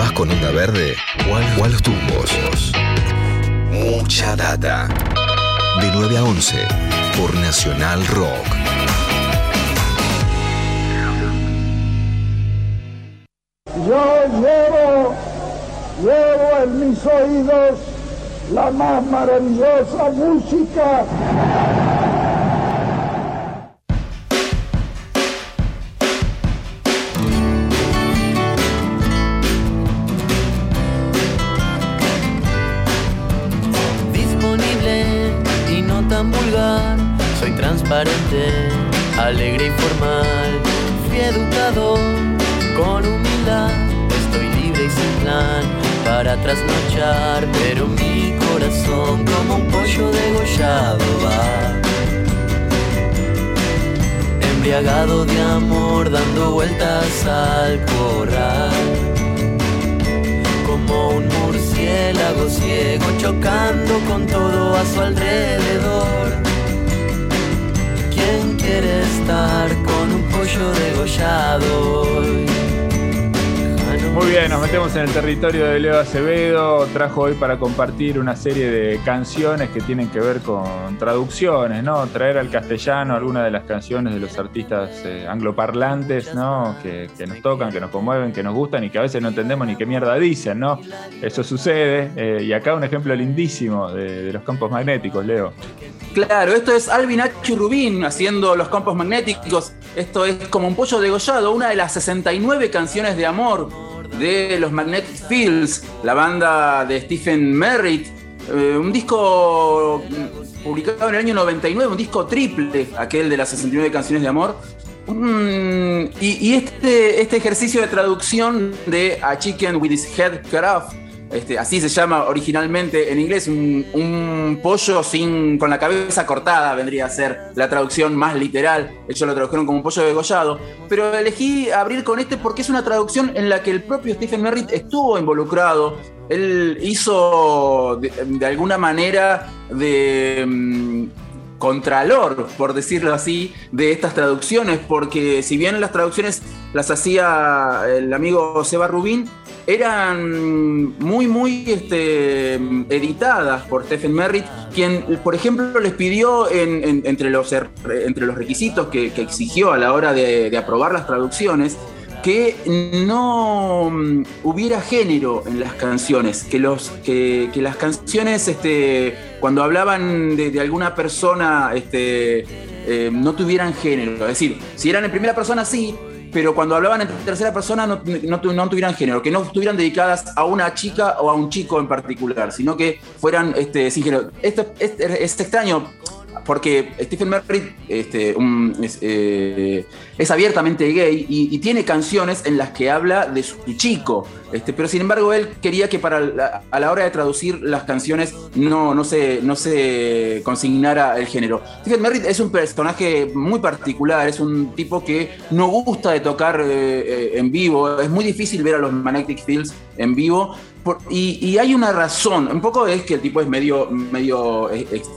¿Vas con onda verde o a los tumbos? Mucha data. De 9 a 11 por Nacional Rock. Yo llevo, llevo en mis oídos la más maravillosa música pero mi corazón como un pollo degollado va. Embriagado de amor, dando vueltas al corral. Como un murciélago ciego chocando con todo a su alrededor quiere estar con un pollo degollado. Nos metemos en el territorio de Leo Acevedo. Trajo hoy para compartir una serie de canciones que tienen que ver con traducciones, ¿no? Traer al castellano algunas de las canciones de los artistas eh, angloparlantes, ¿no? Que, nos tocan, que nos conmueven, que nos gustan y que a veces no entendemos ni qué mierda dicen, ¿no? Eso sucede. Eh, y acá un ejemplo lindísimo de, los campos magnéticos, Leo. Claro, esto es Alvin H. Rubin haciendo los campos magnéticos. Esto es como un pollo degollado, una de las 69 canciones de amor de los Magnetic Fields, la banda de Stephen Merritt. Eh, un disco publicado en el año 99, un disco triple, aquel de las 69 canciones de amor. y, este, este ejercicio de traducción de A Chicken with His Head Cut Off este, así se llama originalmente en inglés, un, pollo sin, con la cabeza cortada vendría a ser la traducción más literal. Ellos lo tradujeron como un pollo degollado. Pero elegí abrir con este porque es una traducción en la que el propio Stephen Merritt estuvo involucrado. Él hizo de, alguna manera de mm, contralor, por decirlo así, de estas traducciones, porque si bien las traducciones las hacía el amigo Seba Rubín, eran muy, muy este, editadas por Stephen Merritt, quien, por ejemplo, les pidió entre, los, er, entre los requisitos que, exigió a la hora de, aprobar las traducciones, que no mm, hubiera género en las canciones, que, los, que, las canciones, este, cuando hablaban de, alguna persona, este, eh, no tuvieran género. Es decir, si eran en primera persona, sí, pero cuando hablaban en tercera persona no, no, tuvieran género, que no estuvieran dedicadas a una chica o a un chico en particular, sino que fueran este, sin género. Es extraño porque Stephen Merritt este, eh, es, abiertamente gay y, tiene canciones en las que habla de su chico, este, pero sin embargo él quería que para a la hora de traducir las canciones no, no, se, no se consignara el género. Stephen Merritt es un personaje muy particular, es un tipo que no gusta de tocar eh, eh, en vivo, es muy difícil ver a los Magnetic Fields en vivo, y, hay una razón, un poco es que el tipo es medio, medio,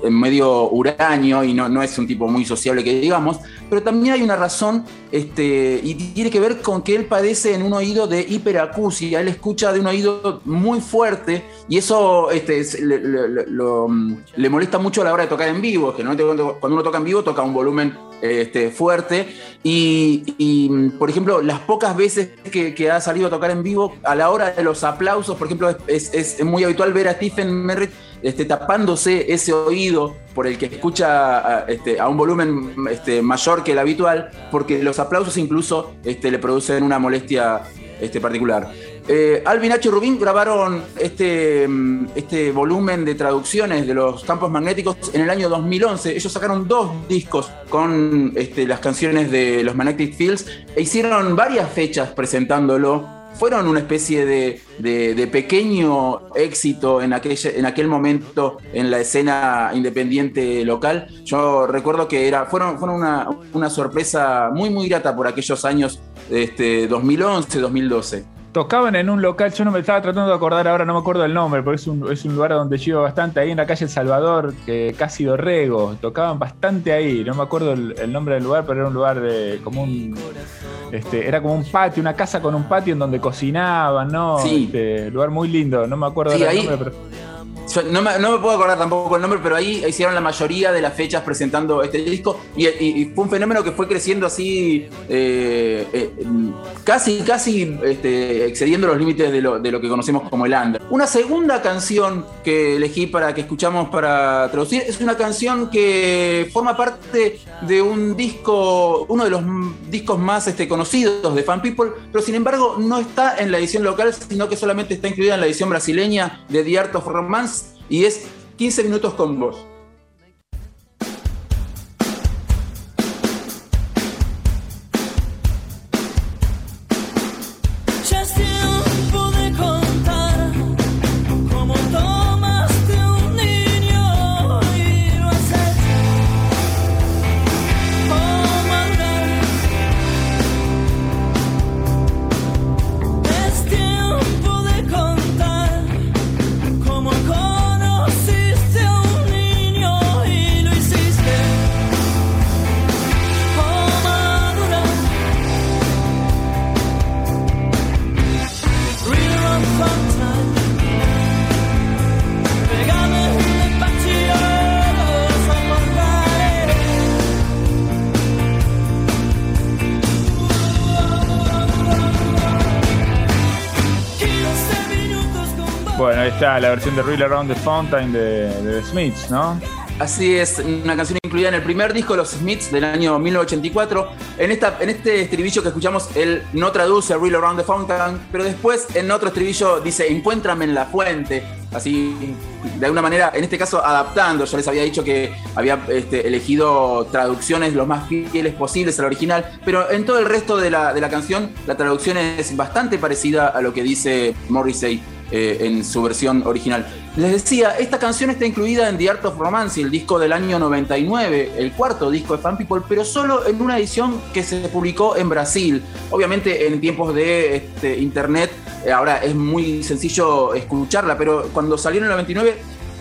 medio huraño y no, no es un tipo muy sociable que digamos, pero también hay una razón este, y tiene que ver con que él padece en un oído de hiperacusia, él escucha de un oído muy fuerte y eso este, le, molesta mucho a la hora de tocar en vivo, que cuando uno toca en vivo toca un volumen este, fuerte y, por ejemplo, las pocas veces que, ha salido a tocar en vivo, a la hora de los aplausos, por ejemplo, es, muy habitual ver a Stephen Merritt este, tapándose ese oído por el que escucha a, este, un volumen este, mayor que el habitual, porque los aplausos incluso le producen una molestia este, particular. Eh, Alvin H. Rubin grabaron este, mm, este volumen de traducciones de los campos magnéticos en el año 2011. Ellos sacaron dos discos con este, las canciones de los Magnetic Fields e hicieron varias fechas presentándolo. Fueron una especie de, pequeño éxito en en aquel momento en la escena independiente local. Yo recuerdo que era, fueron, fueron una, una sorpresa muy, muy grata por aquellos años este, 2011, 2012. Tocaban en un local, yo no me estaba tratando de acordar ahora, no me acuerdo el nombre, porque es un, es un lugar donde yo bastante, ahí en la calle El Salvador, que casi Dorrego, tocaban bastante ahí, no me acuerdo el, nombre del lugar, pero era un lugar de como un, Este, era como un patio, una casa con un patio en donde cocinaban, ¿no? Sí. Este, lugar muy lindo, no me acuerdo Sí, el ahí- nombre, pero No me, puedo acordar tampoco el nombre, pero ahí hicieron la mayoría de las fechas presentando este disco y, fue un fenómeno que fue creciendo así, eh, eh, casi, casi este, excediendo los límites de lo, de lo que conocemos como el under. Una segunda canción que elegí para que escuchamos para traducir es una canción que forma parte de un disco, uno de los discos más este, conocidos de Fan People, pero sin embargo no está en la edición local, sino que solamente está incluida en la edición brasileña de The Art of Romance y es 15 minutos con vos. Está la versión de Real Around the Fountain de, The Smiths, ¿no? Así es, una canción incluida en el primer disco de los Smiths del año 1984. En, esta, en este estribillo que escuchamos, él no traduce Real Around the Fountain, pero después en otro estribillo dice, encuéntrame en la fuente. Así, de alguna manera, en este caso adaptando. Yo les había dicho que había este, elegido traducciones lo más fieles posibles al original, pero en todo el resto de la, de la canción, la traducción es bastante parecida a lo que dice Morrissey eh, en su versión original. Les decía, esta canción está incluida en The Art of Romance, el disco del año 99, el cuarto disco de Fan People, pero solo en una edición que se publicó en Brasil. Obviamente en tiempos de este, internet, eh, ahora es muy sencillo escucharla, pero cuando salió en el 99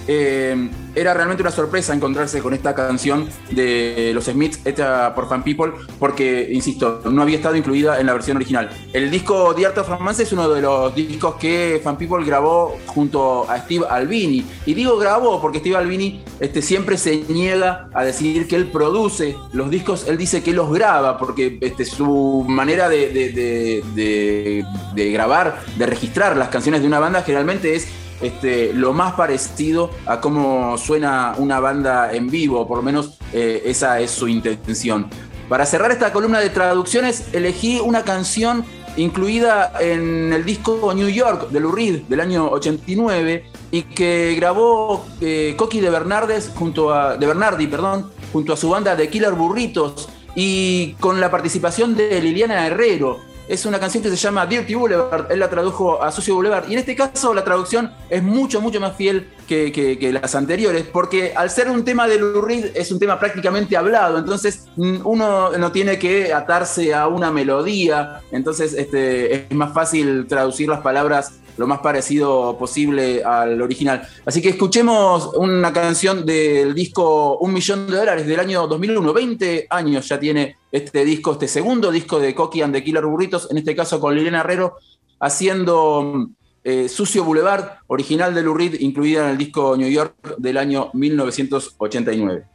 eh, era realmente una sorpresa encontrarse con esta canción de los Smiths hecha por Fan People, porque, insisto, no había estado incluida en la versión original. El disco The Art of Romance es uno de los discos que Fan People grabó junto a Steve Albini. Y digo grabó porque Steve Albini este, siempre se niega a decir que él produce los discos, él dice que los graba, porque este, su manera de, grabar, de registrar las canciones de una banda generalmente es este, lo más parecido a cómo suena una banda en vivo, por lo menos eh, esa es su intención. Para cerrar esta columna de traducciones, elegí una canción incluida en el disco New York de Lou del año 89 y que grabó eh, Coqui de Bernardes junto a de Bernardi, perdón, junto a su banda de Killer Burritos y con la participación de Liliana Herrero. Es una canción que se llama Dirty Boulevard, él la tradujo a Sucio Boulevard. Y en este caso la traducción es mucho, mucho más fiel que, que- las anteriores, porque al ser un tema de Lou es un tema prácticamente hablado, entonces mm, uno no tiene que atarse a una melodía, entonces este, es más fácil traducir las palabras lo más parecido posible al original. Así que escuchemos una canción del disco Un Millón de Dólares del año 2001. 20 años ya tiene este disco, este segundo disco de Coqui and the Killer Burritos, en este caso con Liliana Herrero, haciendo eh, Sucio Boulevard, original de Lou Reed, incluida en el disco New York del año 1989.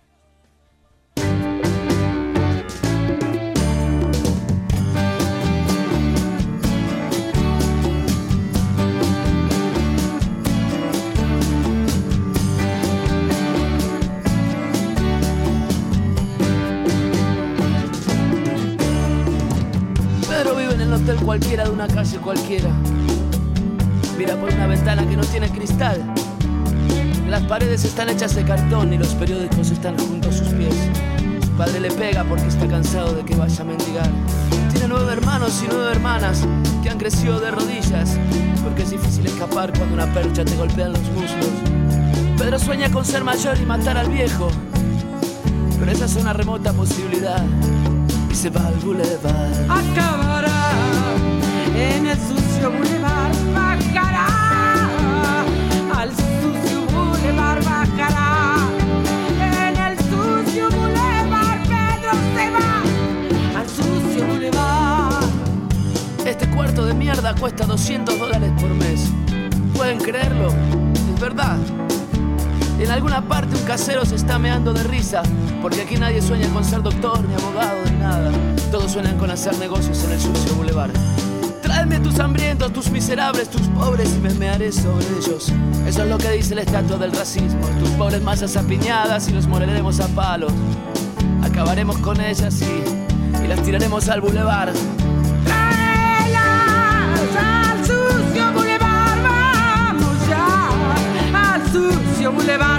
Cualquiera de una calle cualquiera. Mira por una ventana que no tiene cristal. Las paredes están hechas de cartón y los periódicos están junto a sus pies. Su padre le pega porque está cansado de que vaya a mendigar. Tiene nueve hermanos y nueve hermanas que han crecido de rodillas. Porque es difícil escapar cuando una percha te golpea en los muslos. Pedro sueña con ser mayor y matar al viejo. Pero esa es una remota posibilidad. Se va al boulevard. acabará en el sucio boulevard bajará al sucio boulevard bajará en el sucio boulevard Pedro se va al sucio boulevard aparato de mierda cuesta 200 dólares por mes. ¿Pueden creerlo? Es verdad. En alguna parte un casero se está meando de risa, porque aquí nadie sueña con ser doctor, ni abogado, ni nada. Todos sueñan con hacer negocios en el sucio boulevard. Tráeme tus hambrientos, tus miserables, tus pobres y me mearé sobre ellos. Eso es lo que dice la estatua del racismo. Tus pobres masas apiñadas y los moriremos a palos. Acabaremos con ellas y, y las tiraremos al boulevard. Sucio boulevard.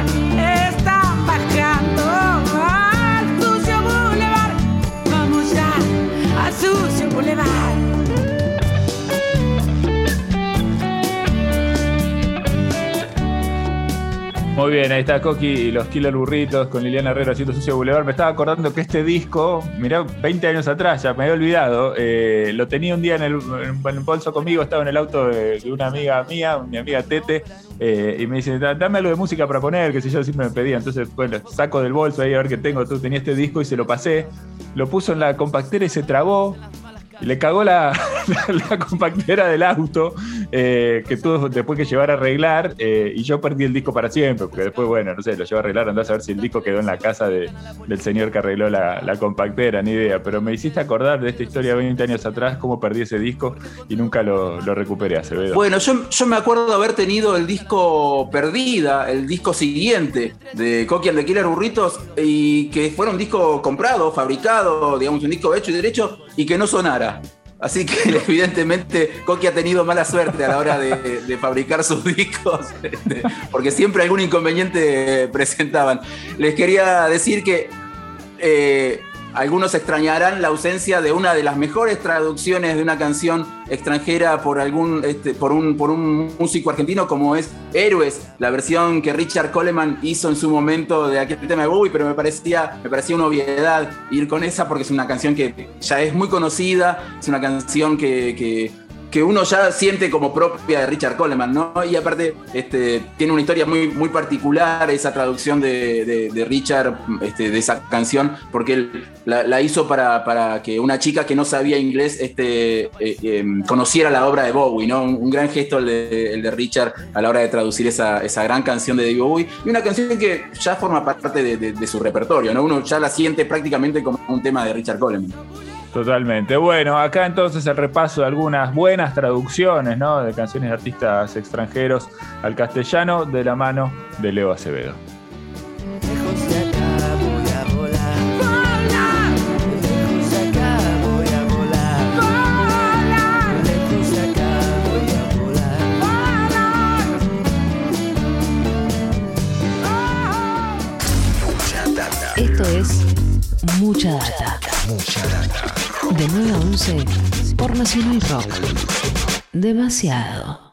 Muy bien, ahí está Coqui y los Killer Burritos con Liliana Herrera haciendo Sucio Boulevard. Me estaba acordando que este disco, mirá, 20 años atrás, ya me había olvidado, eh, lo tenía un día en el, bolso conmigo, estaba en el auto de, una amiga mía, mi amiga Tete, eh, y me dice, "Da- dame algo de música para poner, que si yo siempre me pedía. Entonces, bueno, saco del bolso ahí a ver qué tengo. Tú tenía este disco y se lo pasé, lo puso en la compactera y se trabó. Y le cagó la, la compactera del auto eh, que tuvo después que llevar a arreglar eh, y yo perdí el disco para siempre, porque después, bueno, no sé, lo llevo a arreglar, andás a ver si el disco quedó en la casa de- del señor que arregló la, la compactera, ni idea, pero me hiciste acordar de esta historia 20 años atrás, cómo perdí ese disco y nunca lo, lo recuperé, Acevedo. Bueno, yo, yo me acuerdo de haber tenido el disco Perdida, el disco siguiente de Coqui and the Killer Burritos, y que fuera un disco comprado, fabricado, digamos, un disco hecho y derecho, y que no sonara. Así que evidentemente Coqui ha tenido mala suerte a la hora de, fabricar sus discos, este, porque siempre algún inconveniente presentaban. Les quería decir que eh, algunos extrañarán la ausencia de una de las mejores traducciones de una canción extranjera por algún este, por un por un músico argentino como es Héroes, la versión que Richard Coleman hizo en su momento de aquel tema de Bowie, pero me parecía me parecía una obviedad ir con esa porque es una canción que ya es muy conocida, es una canción que, que que uno ya siente como propia de Richard Coleman, ¿no? Y aparte este, tiene una historia muy, muy particular esa traducción de, de- Richard, este, de esa canción, porque él la, hizo para, para que una chica que no sabía inglés este, eh, eh, conociera la obra de Bowie, ¿no? Un, gran gesto el de, Richard a la hora de traducir esa, esa gran canción de David Bowie, y una canción que ya forma parte de- de su repertorio, ¿no? Uno ya la siente prácticamente como un tema de Richard Coleman. Totalmente. Bueno, acá entonces el repaso de algunas buenas traducciones ¿no? de canciones de artistas extranjeros al castellano de la mano de Leo Acevedo. por Nacional Rock. Demasiado.